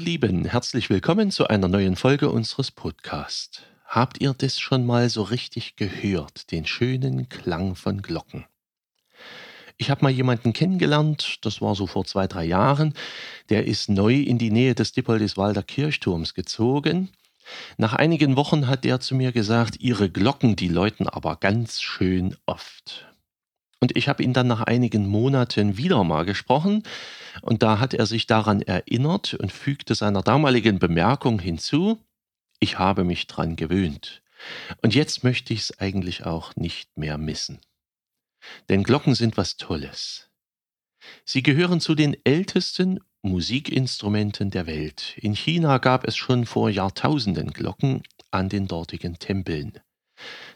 Ihr Lieben, herzlich willkommen zu einer neuen Folge unseres Podcasts. Habt ihr das schon mal so richtig gehört, den schönen Klang von Glocken? Ich habe mal jemanden kennengelernt, das war so vor zwei, drei Jahren, der ist neu in die Nähe des Dippoldiswalder Kirchturms gezogen. Nach einigen Wochen hat er zu mir gesagt, ihre Glocken, die läuten aber ganz schön oft. Und ich habe ihn dann nach einigen Monaten wieder mal gesprochen und da hat er sich daran erinnert und fügte seiner damaligen Bemerkung hinzu, ich habe mich dran gewöhnt. Und jetzt möchte ich es eigentlich auch nicht mehr missen. Denn Glocken sind was Tolles. Sie gehören zu den ältesten Musikinstrumenten der Welt. In China gab es schon vor Jahrtausenden Glocken an den dortigen Tempeln.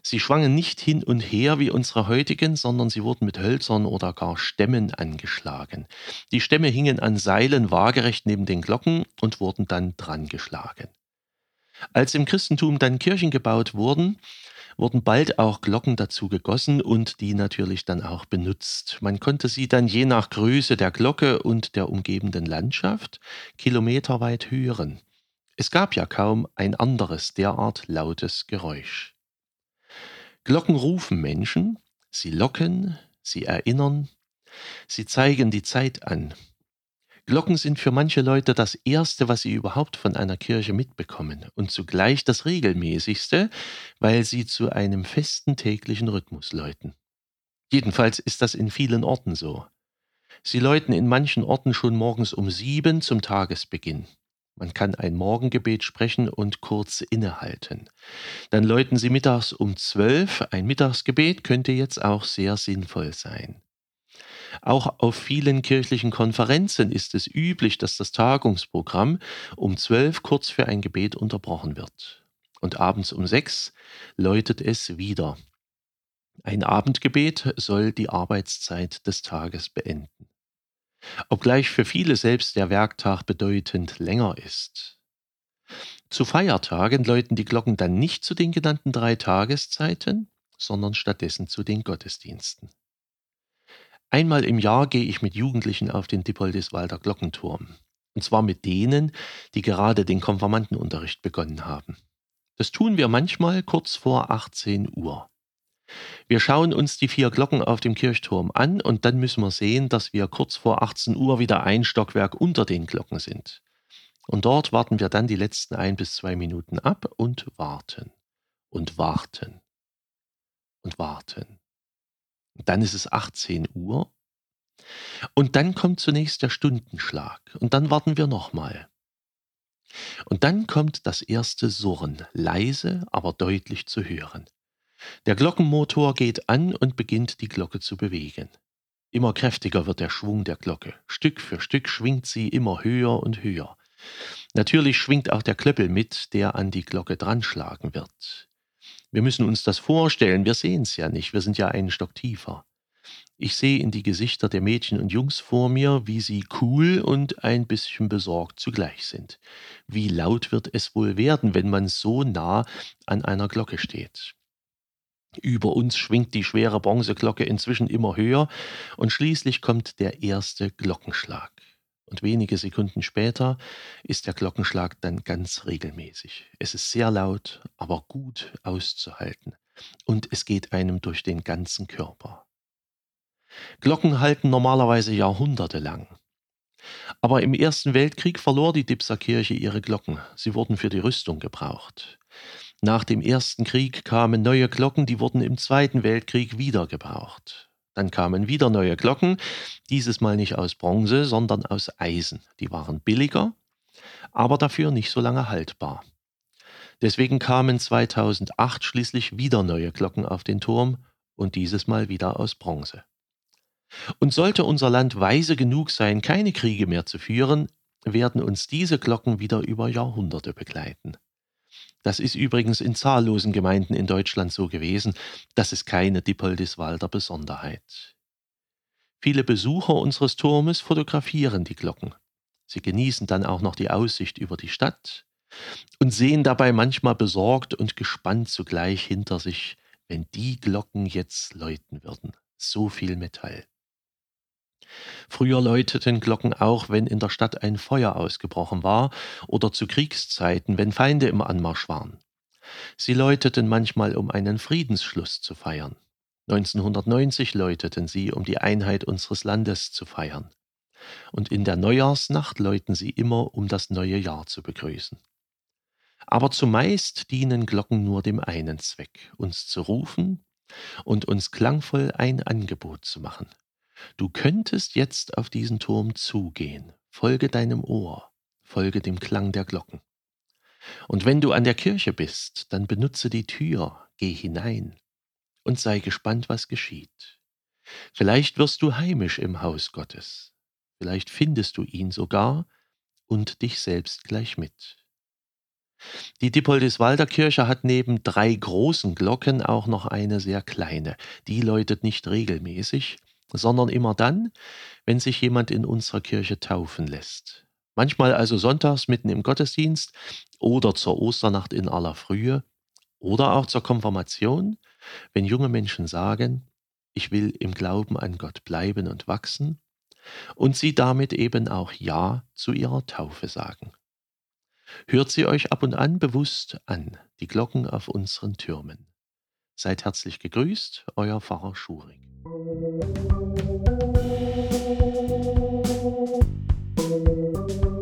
Sie schwangen nicht hin und her wie unsere heutigen, sondern sie wurden mit Hölzern oder gar Stämmen angeschlagen. Die Stämme hingen an Seilen waagerecht neben den Glocken und wurden dann dran geschlagen. Als im Christentum dann Kirchen gebaut wurden, wurden bald auch Glocken dazu gegossen und die natürlich dann auch benutzt. Man konnte sie dann je nach Größe der Glocke und der umgebenden Landschaft kilometerweit hören. Es gab ja kaum ein anderes derart lautes Geräusch. Glocken rufen Menschen, sie locken, sie erinnern, sie zeigen die Zeit an. Glocken sind für manche Leute das Erste, was sie überhaupt von einer Kirche mitbekommen und zugleich das regelmäßigste, weil sie zu einem festen täglichen Rhythmus läuten. Jedenfalls ist das in vielen Orten so. Sie läuten in manchen Orten schon morgens um sieben zum Tagesbeginn. Man kann ein Morgengebet sprechen und kurz innehalten. Dann läuten Sie mittags um zwölf. Ein Mittagsgebet könnte jetzt auch sehr sinnvoll sein. Auch auf vielen kirchlichen Konferenzen ist es üblich, dass das Tagungsprogramm um zwölf kurz für ein Gebet unterbrochen wird. Und abends um sechs läutet es wieder. Ein Abendgebet soll die Arbeitszeit des Tages beenden obgleich für viele selbst der Werktag bedeutend länger ist. Zu Feiertagen läuten die Glocken dann nicht zu den genannten drei Tageszeiten, sondern stattdessen zu den Gottesdiensten. Einmal im Jahr gehe ich mit Jugendlichen auf den Dippoldiswalder Glockenturm. Und zwar mit denen, die gerade den Konfirmandenunterricht begonnen haben. Das tun wir manchmal kurz vor 18 Uhr. Wir schauen uns die vier Glocken auf dem Kirchturm an und dann müssen wir sehen, dass wir kurz vor 18 Uhr wieder ein Stockwerk unter den Glocken sind. Und dort warten wir dann die letzten ein bis zwei Minuten ab und warten und warten und warten. Und dann ist es 18 Uhr und dann kommt zunächst der Stundenschlag und dann warten wir nochmal. Und dann kommt das erste Surren, leise, aber deutlich zu hören. Der Glockenmotor geht an und beginnt die Glocke zu bewegen. Immer kräftiger wird der Schwung der Glocke. Stück für Stück schwingt sie immer höher und höher. Natürlich schwingt auch der Klöppel mit, der an die Glocke dranschlagen wird. Wir müssen uns das vorstellen, wir sehen es ja nicht, wir sind ja einen Stock tiefer. Ich sehe in die Gesichter der Mädchen und Jungs vor mir, wie sie cool und ein bisschen besorgt zugleich sind. Wie laut wird es wohl werden, wenn man so nah an einer Glocke steht? Über uns schwingt die schwere Bronzeglocke inzwischen immer höher und schließlich kommt der erste Glockenschlag. Und wenige Sekunden später ist der Glockenschlag dann ganz regelmäßig. Es ist sehr laut, aber gut auszuhalten. Und es geht einem durch den ganzen Körper. Glocken halten normalerweise Jahrhunderte lang. Aber im Ersten Weltkrieg verlor die Dipser Kirche ihre Glocken. Sie wurden für die Rüstung gebraucht. Nach dem Ersten Krieg kamen neue Glocken, die wurden im Zweiten Weltkrieg wieder gebraucht. Dann kamen wieder neue Glocken, dieses Mal nicht aus Bronze, sondern aus Eisen. Die waren billiger, aber dafür nicht so lange haltbar. Deswegen kamen 2008 schließlich wieder neue Glocken auf den Turm und dieses Mal wieder aus Bronze. Und sollte unser Land weise genug sein, keine Kriege mehr zu führen, werden uns diese Glocken wieder über Jahrhunderte begleiten. Das ist übrigens in zahllosen Gemeinden in Deutschland so gewesen. Das ist keine Dippoldiswalder Besonderheit. Viele Besucher unseres Turmes fotografieren die Glocken. Sie genießen dann auch noch die Aussicht über die Stadt und sehen dabei manchmal besorgt und gespannt zugleich hinter sich, wenn die Glocken jetzt läuten würden. So viel Metall. Früher läuteten Glocken auch, wenn in der Stadt ein Feuer ausgebrochen war oder zu Kriegszeiten, wenn Feinde im Anmarsch waren. Sie läuteten manchmal, um einen Friedensschluss zu feiern. 1990 läuteten sie, um die Einheit unseres Landes zu feiern. Und in der Neujahrsnacht läuten sie immer, um das neue Jahr zu begrüßen. Aber zumeist dienen Glocken nur dem einen Zweck, uns zu rufen und uns klangvoll ein Angebot zu machen. Du könntest jetzt auf diesen Turm zugehen, folge deinem Ohr, folge dem Klang der Glocken. Und wenn du an der Kirche bist, dann benutze die Tür, geh hinein und sei gespannt, was geschieht. Vielleicht wirst du heimisch im Haus Gottes, vielleicht findest du ihn sogar und dich selbst gleich mit. Die Dippoldiswalder Kirche hat neben drei großen Glocken auch noch eine sehr kleine. Die läutet nicht regelmäßig, sondern immer dann, wenn sich jemand in unserer Kirche taufen lässt. Manchmal also sonntags mitten im Gottesdienst oder zur Osternacht in aller Frühe oder auch zur Konfirmation, wenn junge Menschen sagen, ich will im Glauben an Gott bleiben und wachsen und sie damit eben auch Ja zu ihrer Taufe sagen. Hört sie euch ab und an bewusst an, die Glocken auf unseren Türmen. Seid herzlich gegrüßt, euer Pfarrer Schuring. Thank you.